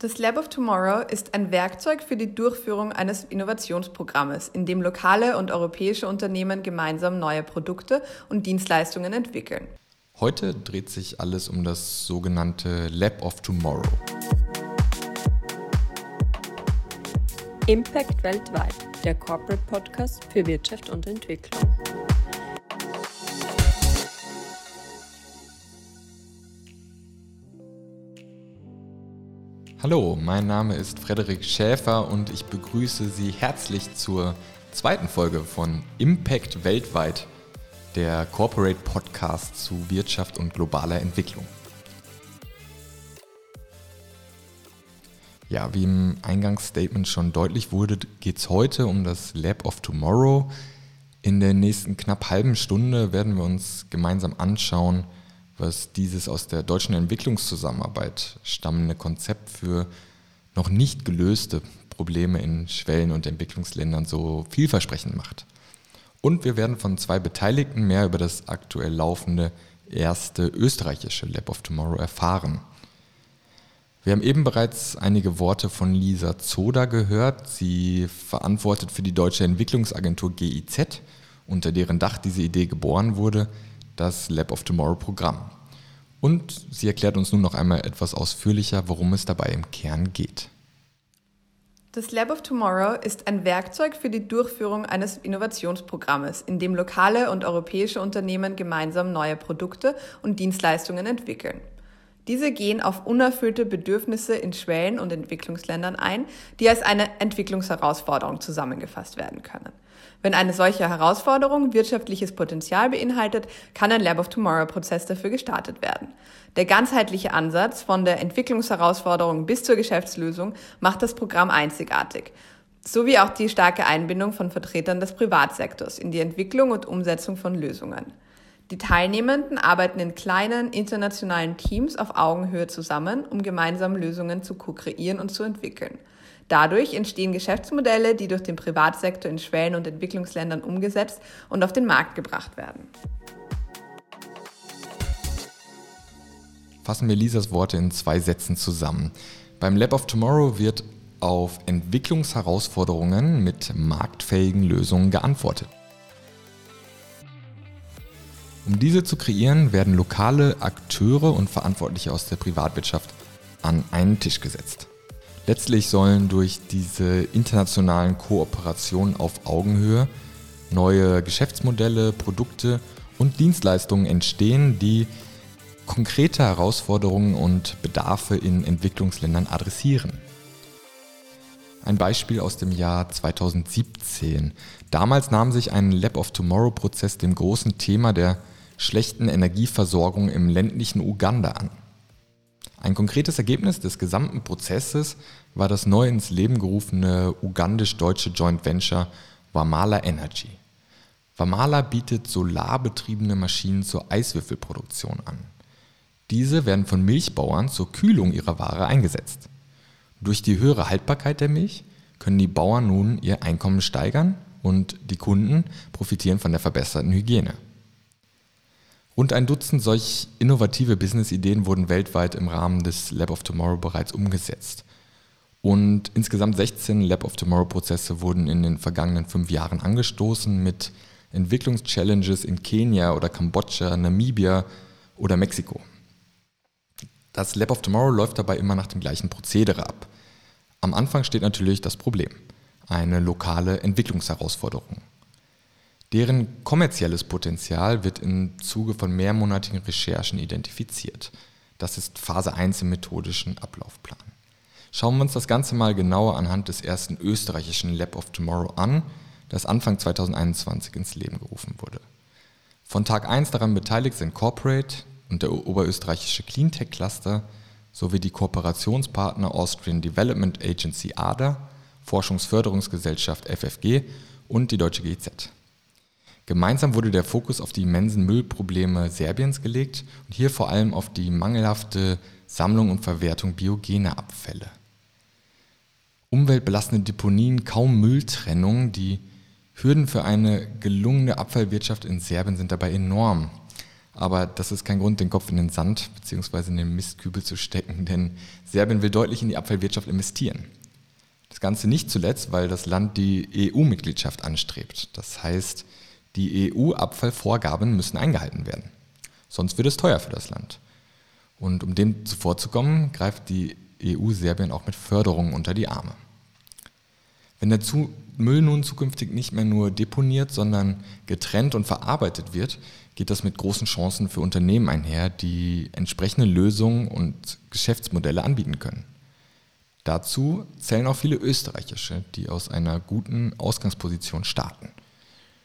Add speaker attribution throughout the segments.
Speaker 1: Das Lab of Tomorrow ist ein Werkzeug für die Durchführung eines Innovationsprogrammes, in dem lokale und europäische Unternehmen gemeinsam neue Produkte und Dienstleistungen entwickeln.
Speaker 2: Heute dreht sich alles um das sogenannte Lab of Tomorrow.
Speaker 3: Impact weltweit, der Corporate Podcast für Wirtschaft und Entwicklung.
Speaker 2: Hallo, mein Name ist Frederik Schäfer und ich begrüße Sie herzlich zur zweiten Folge von Impact weltweit, der Corporate Podcast zu Wirtschaft und globaler Entwicklung. Ja, wie im Eingangsstatement schon deutlich wurde, geht es heute um das Lab of Tomorrow. In der nächsten knapp halben Stunde werden wir uns gemeinsam anschauen, was dieses aus der deutschen Entwicklungszusammenarbeit stammende Konzept für noch nicht gelöste Probleme in Schwellen- und Entwicklungsländern so vielversprechend macht. Und wir werden von zwei Beteiligten mehr über das aktuell laufende erste österreichische Lab of Tomorrow erfahren. Wir haben eben bereits einige Worte von Lisa Zoda gehört. Sie verantwortet für die deutsche Entwicklungsagentur GIZ, unter deren Dach diese Idee geboren wurde das Lab of Tomorrow Programm. Und sie erklärt uns nun noch einmal etwas ausführlicher, worum es dabei im Kern geht.
Speaker 1: Das Lab of Tomorrow ist ein Werkzeug für die Durchführung eines Innovationsprogrammes, in dem lokale und europäische Unternehmen gemeinsam neue Produkte und Dienstleistungen entwickeln. Diese gehen auf unerfüllte Bedürfnisse in Schwellen- und Entwicklungsländern ein, die als eine Entwicklungsherausforderung zusammengefasst werden können. Wenn eine solche Herausforderung wirtschaftliches Potenzial beinhaltet, kann ein Lab of Tomorrow-Prozess dafür gestartet werden. Der ganzheitliche Ansatz von der Entwicklungsherausforderung bis zur Geschäftslösung macht das Programm einzigartig, sowie auch die starke Einbindung von Vertretern des Privatsektors in die Entwicklung und Umsetzung von Lösungen. Die Teilnehmenden arbeiten in kleinen internationalen Teams auf Augenhöhe zusammen, um gemeinsam Lösungen zu ko-kreieren und zu entwickeln. Dadurch entstehen Geschäftsmodelle, die durch den Privatsektor in Schwellen- und Entwicklungsländern umgesetzt und auf den Markt gebracht werden.
Speaker 2: Fassen wir Lisas Worte in zwei Sätzen zusammen. Beim Lab of Tomorrow wird auf Entwicklungsherausforderungen mit marktfähigen Lösungen geantwortet. Um diese zu kreieren, werden lokale Akteure und Verantwortliche aus der Privatwirtschaft an einen Tisch gesetzt. Letztlich sollen durch diese internationalen Kooperationen auf Augenhöhe neue Geschäftsmodelle, Produkte und Dienstleistungen entstehen, die konkrete Herausforderungen und Bedarfe in Entwicklungsländern adressieren. Ein Beispiel aus dem Jahr 2017. Damals nahm sich ein Lab of Tomorrow-Prozess dem großen Thema der schlechten Energieversorgung im ländlichen Uganda an. Ein konkretes Ergebnis des gesamten Prozesses war das neu ins Leben gerufene ugandisch-deutsche Joint Venture Wamala Energy. Wamala bietet solarbetriebene Maschinen zur Eiswürfelproduktion an. Diese werden von Milchbauern zur Kühlung ihrer Ware eingesetzt. Durch die höhere Haltbarkeit der Milch können die Bauern nun ihr Einkommen steigern und die Kunden profitieren von der verbesserten Hygiene. Rund ein Dutzend solch innovative Business-Ideen wurden weltweit im Rahmen des Lab of Tomorrow bereits umgesetzt. Und insgesamt 16 Lab of Tomorrow-Prozesse wurden in den vergangenen fünf Jahren angestoßen mit Entwicklungschallenges in Kenia oder Kambodscha, Namibia oder Mexiko. Das Lab of Tomorrow läuft dabei immer nach dem gleichen Prozedere ab. Am Anfang steht natürlich das Problem, eine lokale Entwicklungsherausforderung. Deren kommerzielles Potenzial wird im Zuge von mehrmonatigen Recherchen identifiziert. Das ist Phase 1 im methodischen Ablaufplan. Schauen wir uns das Ganze mal genauer anhand des ersten österreichischen Lab of Tomorrow an, das Anfang 2021 ins Leben gerufen wurde. Von Tag 1 daran beteiligt sind Corporate und der oberösterreichische Cleantech Cluster sowie die Kooperationspartner Austrian Development Agency ADA, Forschungsförderungsgesellschaft FFG und die deutsche GIZ. Gemeinsam wurde der Fokus auf die immensen Müllprobleme Serbiens gelegt und hier vor allem auf die mangelhafte Sammlung und Verwertung biogener Abfälle. Umweltbelastende Deponien, kaum Mülltrennung, die Hürden für eine gelungene Abfallwirtschaft in Serbien sind dabei enorm. Aber das ist kein Grund, den Kopf in den Sand bzw. in den Mistkübel zu stecken, denn Serbien will deutlich in die Abfallwirtschaft investieren. Das Ganze nicht zuletzt, weil das Land die EU-Mitgliedschaft anstrebt. Das heißt, die EU-Abfallvorgaben müssen eingehalten werden. Sonst wird es teuer für das Land. Und um dem zuvorzukommen, greift die EU Serbien auch mit Förderungen unter die Arme. Wenn der Müll nun zukünftig nicht mehr nur deponiert, sondern getrennt und verarbeitet wird, geht das mit großen Chancen für Unternehmen einher, die entsprechende Lösungen und Geschäftsmodelle anbieten können. Dazu zählen auch viele österreichische, die aus einer guten Ausgangsposition starten.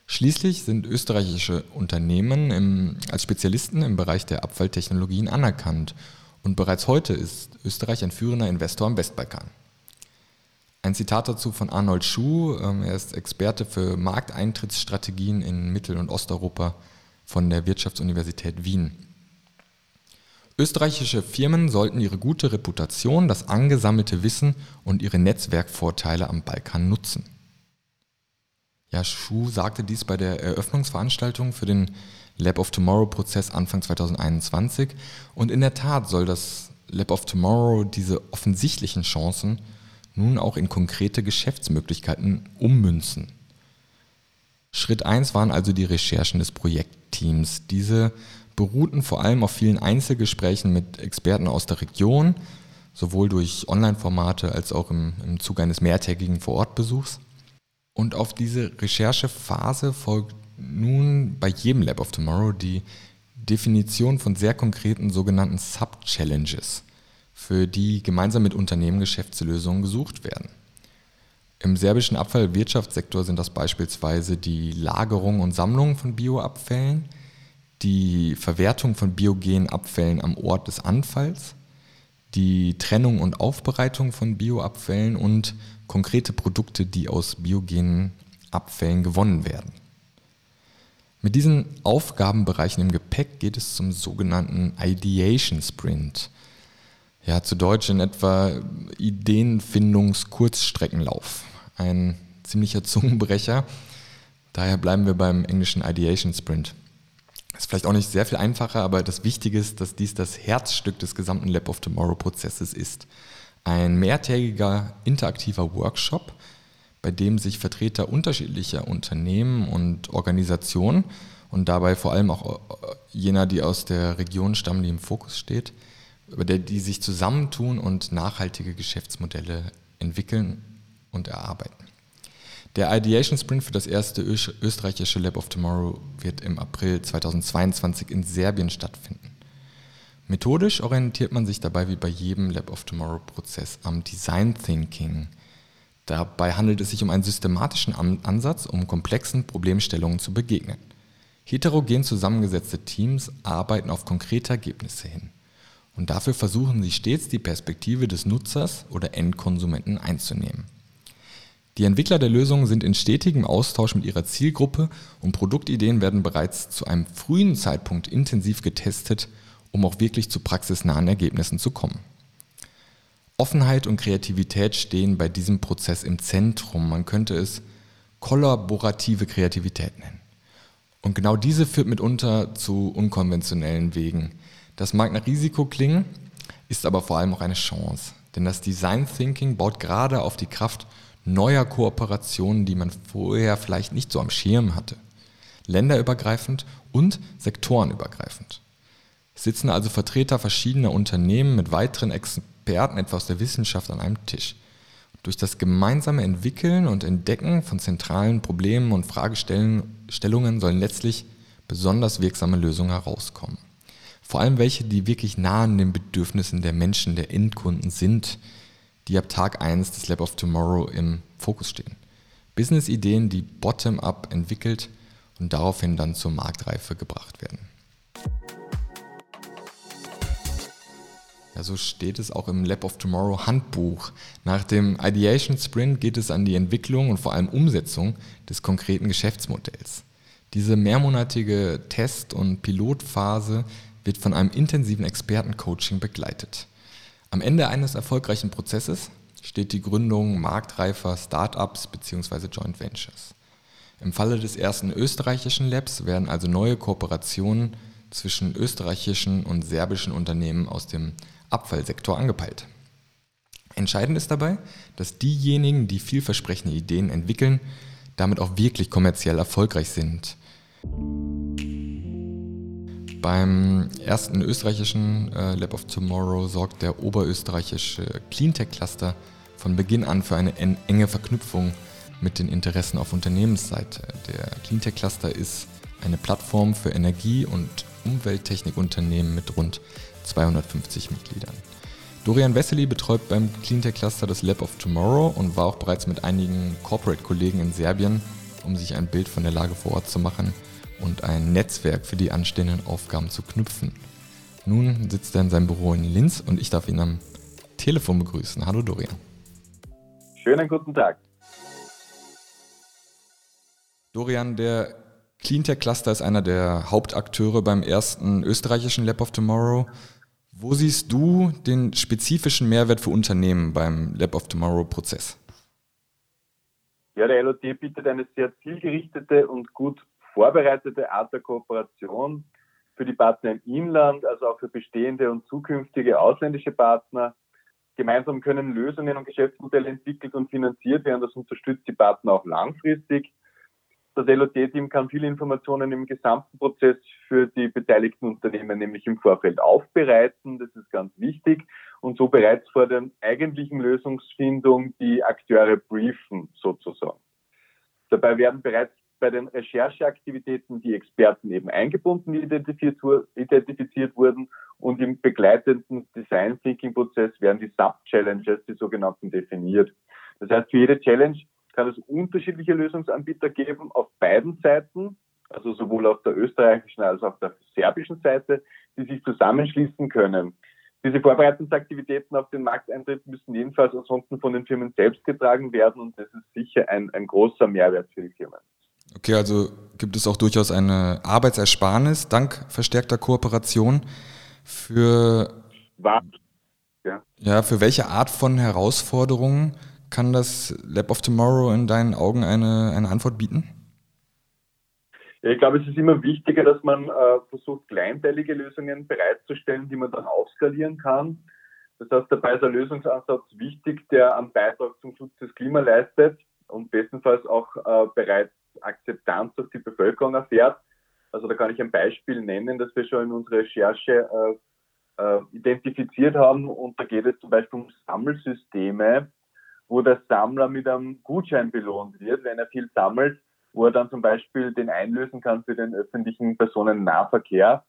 Speaker 2: Schließlich sind österreichische Unternehmen im, als Spezialisten im Bereich der Abfalltechnologien anerkannt und bereits heute ist Österreich ein führender Investor am Westbalkan. Ein Zitat dazu von Arnold Schuh, ähm, er ist Experte für Markteintrittsstrategien in Mittel- und Osteuropa von der Wirtschaftsuniversität Wien. Österreichische Firmen sollten ihre gute Reputation, das angesammelte Wissen und ihre Netzwerkvorteile am Balkan nutzen. Ja, Schuh sagte dies bei der Eröffnungsveranstaltung für den Lab of Tomorrow Prozess Anfang 2021 und in der Tat soll das Lab of Tomorrow diese offensichtlichen Chancen nun auch in konkrete Geschäftsmöglichkeiten ummünzen. Schritt 1 waren also die Recherchen des Projektteams. Diese beruhten vor allem auf vielen Einzelgesprächen mit Experten aus der Region, sowohl durch Online-Formate als auch im, im Zuge eines mehrtägigen Vorortbesuchs. Und auf diese Recherchephase folgt nun bei jedem Lab of Tomorrow die Definition von sehr konkreten sogenannten Sub-Challenges für die gemeinsam mit Unternehmen Geschäftslösungen gesucht werden. Im serbischen Abfallwirtschaftssektor sind das beispielsweise die Lagerung und Sammlung von Bioabfällen, die Verwertung von biogenen Abfällen am Ort des Anfalls, die Trennung und Aufbereitung von Bioabfällen und konkrete Produkte, die aus biogenen Abfällen gewonnen werden. Mit diesen Aufgabenbereichen im Gepäck geht es zum sogenannten Ideation Sprint – ja, zu Deutsch in etwa Ideenfindungskurzstreckenlauf. Ein ziemlicher Zungenbrecher. Daher bleiben wir beim englischen Ideation Sprint. Ist vielleicht auch nicht sehr viel einfacher, aber das Wichtige ist, dass dies das Herzstück des gesamten Lab of Tomorrow Prozesses ist. Ein mehrtägiger interaktiver Workshop, bei dem sich Vertreter unterschiedlicher Unternehmen und Organisationen und dabei vor allem auch jener, die aus der Region stammen, die im Fokus steht, über der die sich zusammentun und nachhaltige Geschäftsmodelle entwickeln und erarbeiten. Der Ideation Sprint für das erste österreichische Lab of Tomorrow wird im April 2022 in Serbien stattfinden. Methodisch orientiert man sich dabei wie bei jedem Lab of Tomorrow Prozess am Design Thinking. Dabei handelt es sich um einen systematischen Ansatz, um komplexen Problemstellungen zu begegnen. Heterogen zusammengesetzte Teams arbeiten auf konkrete Ergebnisse hin. Und dafür versuchen sie stets die Perspektive des Nutzers oder Endkonsumenten einzunehmen. Die Entwickler der Lösungen sind in stetigem Austausch mit ihrer Zielgruppe und Produktideen werden bereits zu einem frühen Zeitpunkt intensiv getestet, um auch wirklich zu praxisnahen Ergebnissen zu kommen. Offenheit und Kreativität stehen bei diesem Prozess im Zentrum. Man könnte es kollaborative Kreativität nennen. Und genau diese führt mitunter zu unkonventionellen Wegen, das mag nach Risiko klingen, ist aber vor allem auch eine Chance. Denn das Design Thinking baut gerade auf die Kraft neuer Kooperationen, die man vorher vielleicht nicht so am Schirm hatte. Länderübergreifend und sektorenübergreifend. Sitzen also Vertreter verschiedener Unternehmen mit weiteren Experten etwa aus der Wissenschaft an einem Tisch. Durch das gemeinsame Entwickeln und Entdecken von zentralen Problemen und Fragestellungen sollen letztlich besonders wirksame Lösungen herauskommen. Vor allem welche, die wirklich nah an den Bedürfnissen der Menschen, der Endkunden sind, die ab Tag 1 des Lab of Tomorrow im Fokus stehen. Business-Ideen, die bottom-up entwickelt und daraufhin dann zur Marktreife gebracht werden. Ja, so steht es auch im Lab of Tomorrow Handbuch. Nach dem Ideation Sprint geht es an die Entwicklung und vor allem Umsetzung des konkreten Geschäftsmodells. Diese mehrmonatige Test- und Pilotphase wird von einem intensiven Expertencoaching begleitet. Am Ende eines erfolgreichen Prozesses steht die Gründung marktreifer Startups bzw. Joint Ventures. Im Falle des ersten österreichischen Labs werden also neue Kooperationen zwischen österreichischen und serbischen Unternehmen aus dem Abfallsektor angepeilt. Entscheidend ist dabei, dass diejenigen, die vielversprechende Ideen entwickeln, damit auch wirklich kommerziell erfolgreich sind. Beim ersten österreichischen äh, Lab of Tomorrow sorgt der oberösterreichische Cleantech Cluster von Beginn an für eine enge Verknüpfung mit den Interessen auf Unternehmensseite. Der Cleantech Cluster ist eine Plattform für Energie- und Umwelttechnikunternehmen mit rund 250 Mitgliedern. Dorian Wessely betreut beim Cleantech Cluster das Lab of Tomorrow und war auch bereits mit einigen Corporate-Kollegen in Serbien, um sich ein Bild von der Lage vor Ort zu machen und ein Netzwerk für die anstehenden Aufgaben zu knüpfen. Nun sitzt er in seinem Büro in Linz und ich darf ihn am Telefon begrüßen. Hallo Dorian.
Speaker 4: Schönen guten Tag.
Speaker 2: Dorian, der Cleantech Cluster ist einer der Hauptakteure beim ersten österreichischen Lab of Tomorrow. Wo siehst du den spezifischen Mehrwert für Unternehmen beim Lab of Tomorrow Prozess?
Speaker 4: Ja, der LOT bietet eine sehr zielgerichtete und gut vorbereitete Art der Kooperation für die Partner im Inland, also auch für bestehende und zukünftige ausländische Partner. Gemeinsam können Lösungen und Geschäftsmodelle entwickelt und finanziert werden. Das unterstützt die Partner auch langfristig. Das LOT-Team kann viele Informationen im gesamten Prozess für die beteiligten Unternehmen nämlich im Vorfeld aufbereiten. Das ist ganz wichtig. Und so bereits vor der eigentlichen Lösungsfindung die Akteure briefen, sozusagen. Dabei werden bereits bei den Rechercheaktivitäten die Experten eben eingebunden, die identifiziert, wurden. Und im begleitenden Design Thinking Prozess werden die Sub-Challenges, die sogenannten, definiert. Das heißt, für jede Challenge kann es unterschiedliche Lösungsanbieter geben auf beiden Seiten, also sowohl auf der österreichischen als auch auf der serbischen Seite, die sich zusammenschließen können. Diese Vorbereitungsaktivitäten auf den Markteintritt müssen jedenfalls ansonsten von den Firmen selbst getragen werden und das ist sicher ein, ein großer Mehrwert für die Firmen.
Speaker 2: Okay, also gibt es auch durchaus eine Arbeitsersparnis dank verstärkter Kooperation für ja. ja, für welche Art von Herausforderungen kann das Lab of Tomorrow in deinen Augen eine, eine Antwort bieten?
Speaker 4: ich glaube, es ist immer wichtiger, dass man äh, versucht, kleinteilige Lösungen bereitzustellen, die man dann aufskalieren kann. Das heißt, dabei ist ein Lösungsansatz wichtig, der einen Beitrag zum Schutz des Klimas leistet und bestenfalls auch äh, bereits Akzeptanz durch die Bevölkerung erfährt. Also da kann ich ein Beispiel nennen, das wir schon in unserer Recherche äh, äh, identifiziert haben. Und da geht es zum Beispiel um Sammelsysteme, wo der Sammler mit einem Gutschein belohnt wird, wenn er viel sammelt, wo er dann zum Beispiel den einlösen kann für den öffentlichen Personennahverkehr.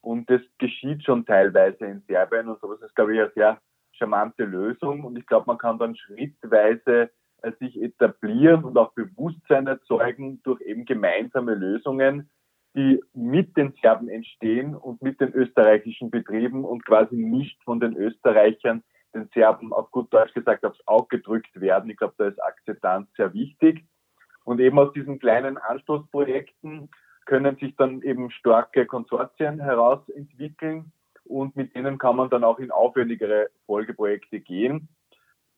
Speaker 4: Und das geschieht schon teilweise in Serbien und sowas ist, glaube ich, eine sehr charmante Lösung. Und ich glaube, man kann dann schrittweise sich etablieren und auch Bewusstsein erzeugen durch eben gemeinsame Lösungen, die mit den Serben entstehen und mit den österreichischen Betrieben und quasi nicht von den Österreichern den Serben auf gut Deutsch gesagt aufs Auge gedrückt werden. Ich glaube, da ist Akzeptanz sehr wichtig. Und eben aus diesen kleinen Anstoßprojekten können sich dann eben starke Konsortien herausentwickeln und mit denen kann man dann auch in aufwendigere Folgeprojekte gehen.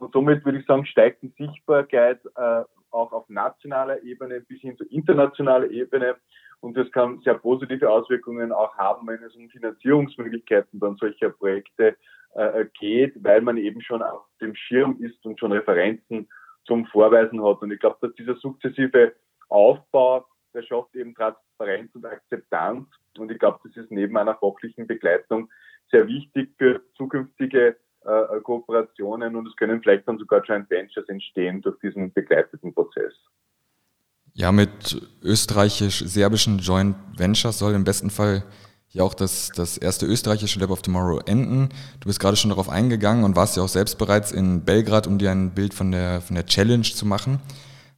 Speaker 4: Und somit würde ich sagen, steigt die Sichtbarkeit äh, auch auf nationaler Ebene bis hin zur internationalen Ebene. Und das kann sehr positive Auswirkungen auch haben, wenn es um Finanzierungsmöglichkeiten dann solcher Projekte äh, geht, weil man eben schon auf dem Schirm ist und schon Referenzen zum Vorweisen hat. Und ich glaube, dass dieser sukzessive Aufbau, der schafft eben Transparenz und Akzeptanz. Und ich glaube, das ist neben einer fachlichen Begleitung sehr wichtig für zukünftige äh, Kooperationen und es können vielleicht dann sogar Joint Ventures entstehen durch diesen begleiteten Prozess.
Speaker 2: Ja, mit österreichisch-serbischen Joint Ventures soll im besten Fall hier auch das, das erste österreichische Lab of Tomorrow enden. Du bist gerade schon darauf eingegangen und warst ja auch selbst bereits in Belgrad, um dir ein Bild von der, von der Challenge zu machen.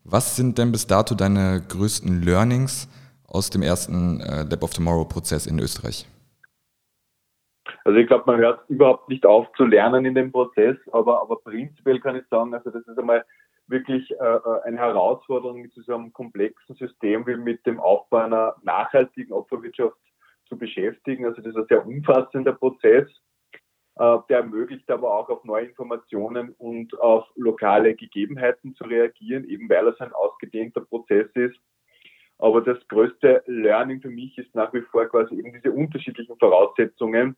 Speaker 2: Was sind denn bis dato deine größten Learnings aus dem ersten äh, Lab of Tomorrow Prozess in Österreich?
Speaker 4: Also ich glaube, man hört überhaupt nicht auf zu lernen in dem Prozess, aber, aber prinzipiell kann ich sagen, also das ist einmal wirklich äh, äh eine Herausforderung mit so einem komplexen System wie mit dem Aufbau einer nachhaltigen Opferwirtschaft zu beschäftigen. Also das ist ein sehr umfassender Prozess, äh, der ermöglicht aber auch auf neue Informationen und auf lokale Gegebenheiten zu reagieren, eben weil es ein ausgedehnter Prozess ist. Aber das größte Learning für mich ist nach wie vor quasi eben diese unterschiedlichen Voraussetzungen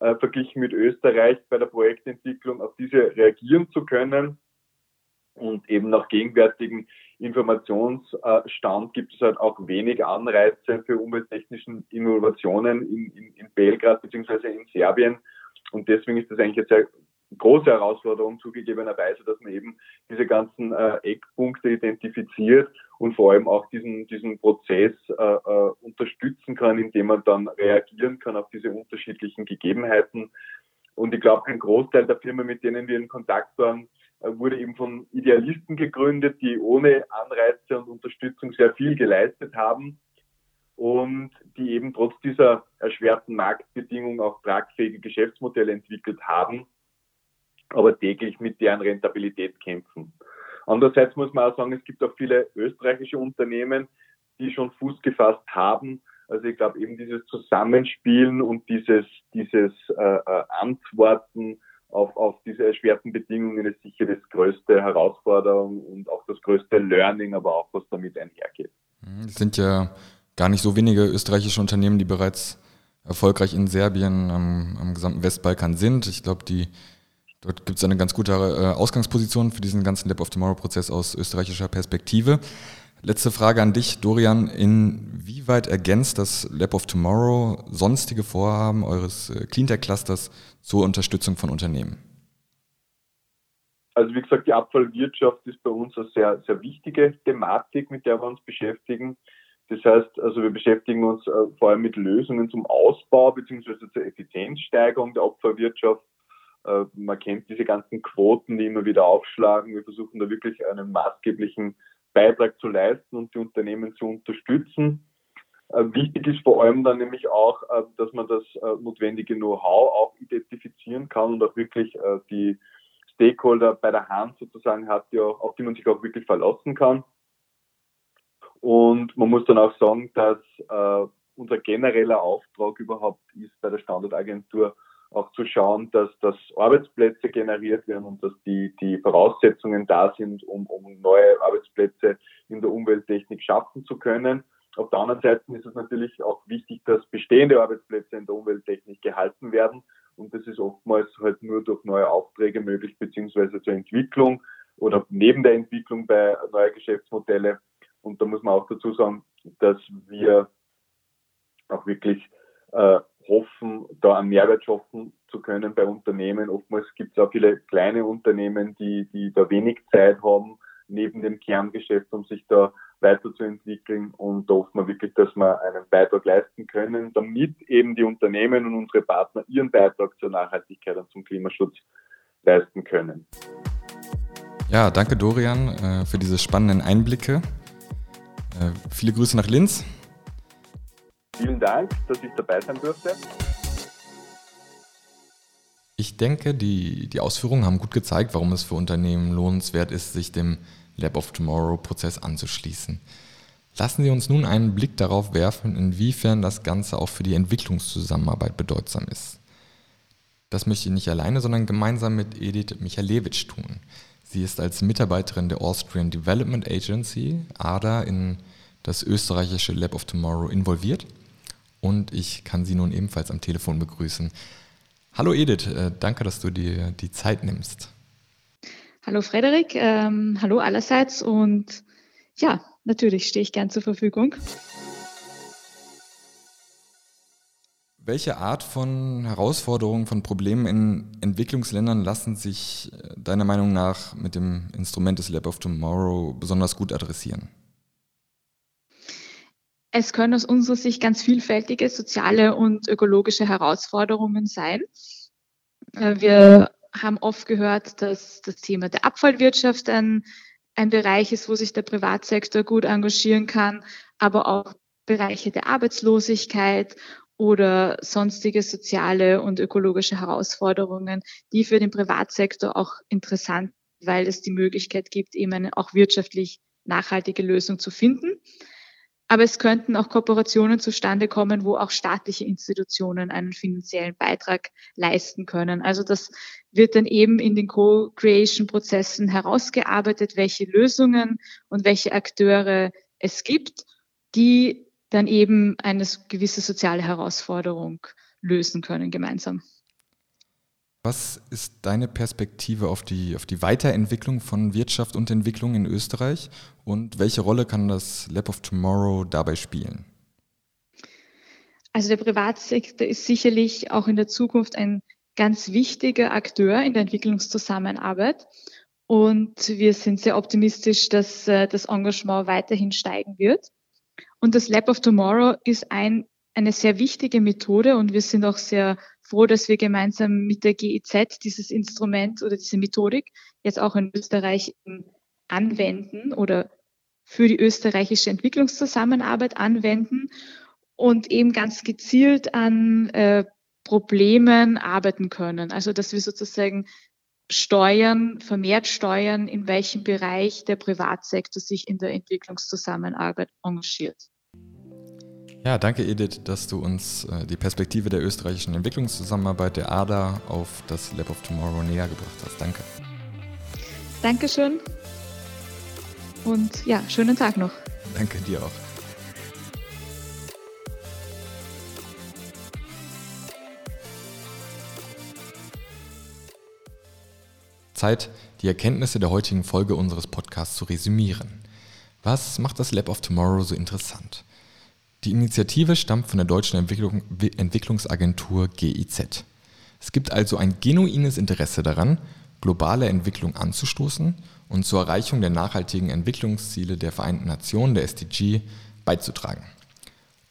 Speaker 4: äh, verglichen mit Österreich bei der Projektentwicklung auf diese reagieren zu können. Und eben nach gegenwärtigen Informationsstand gibt es halt auch wenig Anreize für umwelttechnischen Innovationen in, in, in Belgrad bzw. in Serbien. Und deswegen ist das eigentlich eine sehr große Herausforderung zugegebenerweise, dass man eben diese ganzen äh, Eckpunkte identifiziert und vor allem auch diesen, diesen Prozess äh, äh, unterstützen kann, indem man dann reagieren kann auf diese unterschiedlichen Gegebenheiten. Und ich glaube, ein Großteil der Firmen, mit denen wir in Kontakt waren, äh, wurde eben von Idealisten gegründet, die ohne Anreize und Unterstützung sehr viel geleistet haben und die eben trotz dieser erschwerten Marktbedingungen auch tragfähige Geschäftsmodelle entwickelt haben aber täglich mit deren Rentabilität kämpfen. Andererseits muss man auch sagen, es gibt auch viele österreichische Unternehmen, die schon Fuß gefasst haben. Also ich glaube eben dieses Zusammenspielen und dieses, dieses äh, äh, Antworten auf, auf diese erschwerten Bedingungen ist sicher das größte Herausforderung und auch das größte Learning, aber auch was damit einhergeht.
Speaker 2: Mhm, es sind ja gar nicht so wenige österreichische Unternehmen, die bereits erfolgreich in Serbien am, am gesamten Westbalkan sind. Ich glaube, die Dort gibt es eine ganz gute äh, Ausgangsposition für diesen ganzen Lab of Tomorrow-Prozess aus österreichischer Perspektive. Letzte Frage an dich, Dorian. Inwieweit ergänzt das Lab of Tomorrow sonstige Vorhaben eures äh, Cleantech-Clusters zur Unterstützung von Unternehmen?
Speaker 4: Also wie gesagt, die Abfallwirtschaft ist bei uns eine sehr, sehr wichtige Thematik, mit der wir uns beschäftigen. Das heißt, also wir beschäftigen uns äh, vor allem mit Lösungen zum Ausbau bzw. zur Effizienzsteigerung der Abfallwirtschaft man kennt diese ganzen Quoten, die immer wieder aufschlagen. Wir versuchen da wirklich einen maßgeblichen Beitrag zu leisten und die Unternehmen zu unterstützen. Äh, wichtig ist vor allem dann nämlich auch, äh, dass man das notwendige Know-how auch identifizieren kann und auch wirklich die Stakeholder bei der Hand sozusagen hat, die auch, auf die man sich auch wirklich verlassen kann. Und man muss dann auch sagen, dass unser genereller Auftrag überhaupt ist bei der Standortagentur auch zu schauen, dass, dass Arbeitsplätze generiert werden und dass die, die Voraussetzungen da sind, um, um neue Arbeitsplätze in der Umwelttechnik schaffen zu können. Auf der anderen Seite ist es natürlich auch wichtig, dass bestehende Arbeitsplätze in der Umwelttechnik gehalten werden. Und das ist oftmals halt nur durch neue Aufträge möglich, beziehungsweise zur Entwicklung oder neben der Entwicklung bei neuer Geschäftsmodelle. Und da muss man auch dazu sagen, dass wir auch wirklich äh, hoffen, da einen Mehrwert schaffen zu können bei Unternehmen. Oftmals gibt es auch viele kleine Unternehmen, die, die da wenig Zeit haben neben dem Kerngeschäft, um sich da weiterzuentwickeln. Und da hoffen wir wirklich, dass wir einen Beitrag leisten können, damit eben die Unternehmen und unsere Partner ihren Beitrag zur Nachhaltigkeit und zum Klimaschutz leisten können.
Speaker 2: Ja, danke Dorian äh, für diese spannenden Einblicke. Äh, viele Grüße nach Linz.
Speaker 4: Vielen Dank, dass ich dabei sein durfte.
Speaker 2: Ich denke, die, die Ausführungen haben gut gezeigt, warum es für Unternehmen lohnenswert ist, sich dem Lab of Tomorrow-Prozess anzuschließen. Lassen Sie uns nun einen Blick darauf werfen, inwiefern das Ganze auch für die Entwicklungszusammenarbeit bedeutsam ist. Das möchte ich nicht alleine, sondern gemeinsam mit Edith Michalewitsch tun. Sie ist als Mitarbeiterin der Austrian Development Agency, ADA, in das österreichische Lab of Tomorrow involviert und ich kann Sie nun ebenfalls am Telefon begrüßen. Hallo Edith, äh, danke, dass du dir die Zeit nimmst.
Speaker 5: Hallo Frederik, ähm, hallo allerseits und ja, natürlich stehe ich gern zur Verfügung.
Speaker 2: Welche Art von Herausforderungen, von Problemen in Entwicklungsländern lassen sich äh, deiner Meinung nach mit dem Instrument des Lab of Tomorrow besonders gut adressieren?
Speaker 5: Es können aus unserer Sicht ganz vielfältige soziale und ökologische Herausforderungen sein. Äh, wir haben oft gehört, dass das Thema der Abfallwirtschaft ein, ein Bereich ist, wo sich der Privatsektor gut engagieren kann, aber auch Bereiche der Arbeitslosigkeit oder sonstige soziale und ökologische Herausforderungen, die für den Privatsektor auch interessant, weil es die Möglichkeit gibt, eben eine auch wirtschaftlich nachhaltige Lösung zu finden. Aber es könnten auch Kooperationen zustande kommen, wo auch staatliche Institutionen einen finanziellen Beitrag leisten können. Also das wird dann eben in den Co-Creation-Prozessen herausgearbeitet, welche Lösungen und welche Akteure es gibt. die dann eben eine gewisse soziale Herausforderung lösen können gemeinsam.
Speaker 2: Was ist deine Perspektive auf die, auf die Weiterentwicklung von Wirtschaft und Entwicklung in Österreich und welche Rolle kann das Lab of Tomorrow dabei spielen?
Speaker 5: Also der Privatsektor ist sicherlich auch in der Zukunft ein ganz wichtiger Akteur in der Entwicklungszusammenarbeit. Und wir sind sehr optimistisch, dass äh, das Engagement weiterhin steigen wird. Und das Lab of Tomorrow ist ein, eine sehr wichtige Methode und wir sind auch sehr froh, dass wir gemeinsam mit der GIZ dieses Instrument oder diese Methodik jetzt auch in Österreich anwenden oder für die österreichische Entwicklungszusammenarbeit anwenden und eben ganz gezielt an äh, Problemen arbeiten können. Also dass wir sozusagen steuern, vermehrt steuern, in welchem Bereich der Privatsektor sich in der Entwicklungszusammenarbeit engagiert.
Speaker 2: Ja, danke Edith, dass du uns äh, die Perspektive der österreichischen Entwicklungszusammenarbeit der ADA auf das Lab of Tomorrow näher gebracht hast. Danke.
Speaker 5: Dankeschön. Und ja, schönen Tag noch.
Speaker 2: Danke dir auch. Zeit, die Erkenntnisse der heutigen Folge unseres Podcasts zu resümieren. Was macht das Lab of Tomorrow so interessant? Die Initiative stammt von der deutschen Entwicklung, Entwicklungsagentur GIZ. Es gibt also ein genuines Interesse daran, globale Entwicklung anzustoßen und zur Erreichung der nachhaltigen Entwicklungsziele der Vereinten Nationen, der SDG, beizutragen.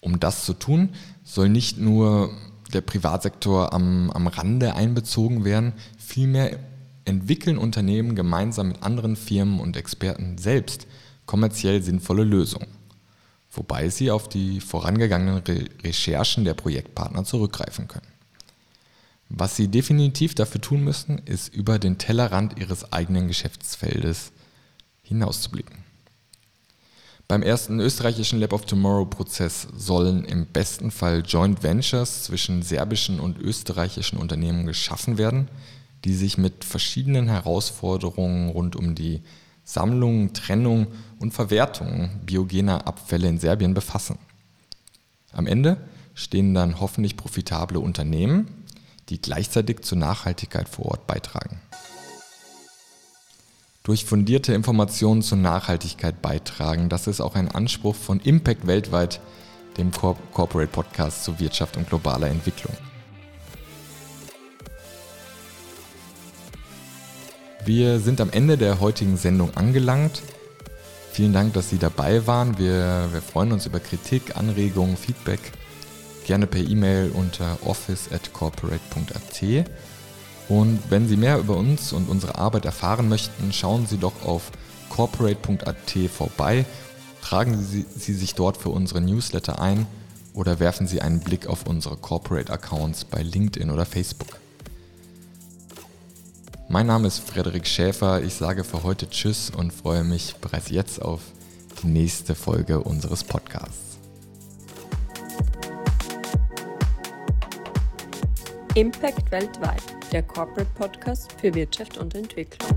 Speaker 2: Um das zu tun, soll nicht nur der Privatsektor am, am Rande einbezogen werden, vielmehr entwickeln Unternehmen gemeinsam mit anderen Firmen und Experten selbst kommerziell sinnvolle Lösungen wobei sie auf die vorangegangenen Re Recherchen der Projektpartner zurückgreifen können. Was sie definitiv dafür tun müssen, ist über den Tellerrand ihres eigenen Geschäftsfeldes hinauszublicken. Beim ersten österreichischen Lab of Tomorrow Prozess sollen im besten Fall Joint Ventures zwischen serbischen und österreichischen Unternehmen geschaffen werden, die sich mit verschiedenen Herausforderungen rund um die Sammlung, Trennung und Verwertung biogener Abfälle in Serbien befassen. Am Ende stehen dann hoffentlich profitable Unternehmen, die gleichzeitig zur Nachhaltigkeit vor Ort beitragen. Durch fundierte Informationen zur Nachhaltigkeit beitragen, das ist auch ein Anspruch von Impact weltweit, dem Corporate Podcast zur Wirtschaft und globaler Entwicklung. Wir sind am Ende der heutigen Sendung angelangt. Vielen Dank, dass Sie dabei waren. Wir, wir freuen uns über Kritik, Anregungen, Feedback. Gerne per E-Mail unter office@corporate.at. Und wenn Sie mehr über uns und unsere Arbeit erfahren möchten, schauen Sie doch auf corporate.at vorbei. Tragen Sie, Sie sich dort für unsere Newsletter ein oder werfen Sie einen Blick auf unsere Corporate Accounts bei LinkedIn oder Facebook. Mein Name ist Frederik Schäfer. Ich sage für heute Tschüss und freue mich bereits jetzt auf die nächste Folge unseres Podcasts.
Speaker 3: Impact weltweit, der Corporate Podcast für Wirtschaft und Entwicklung.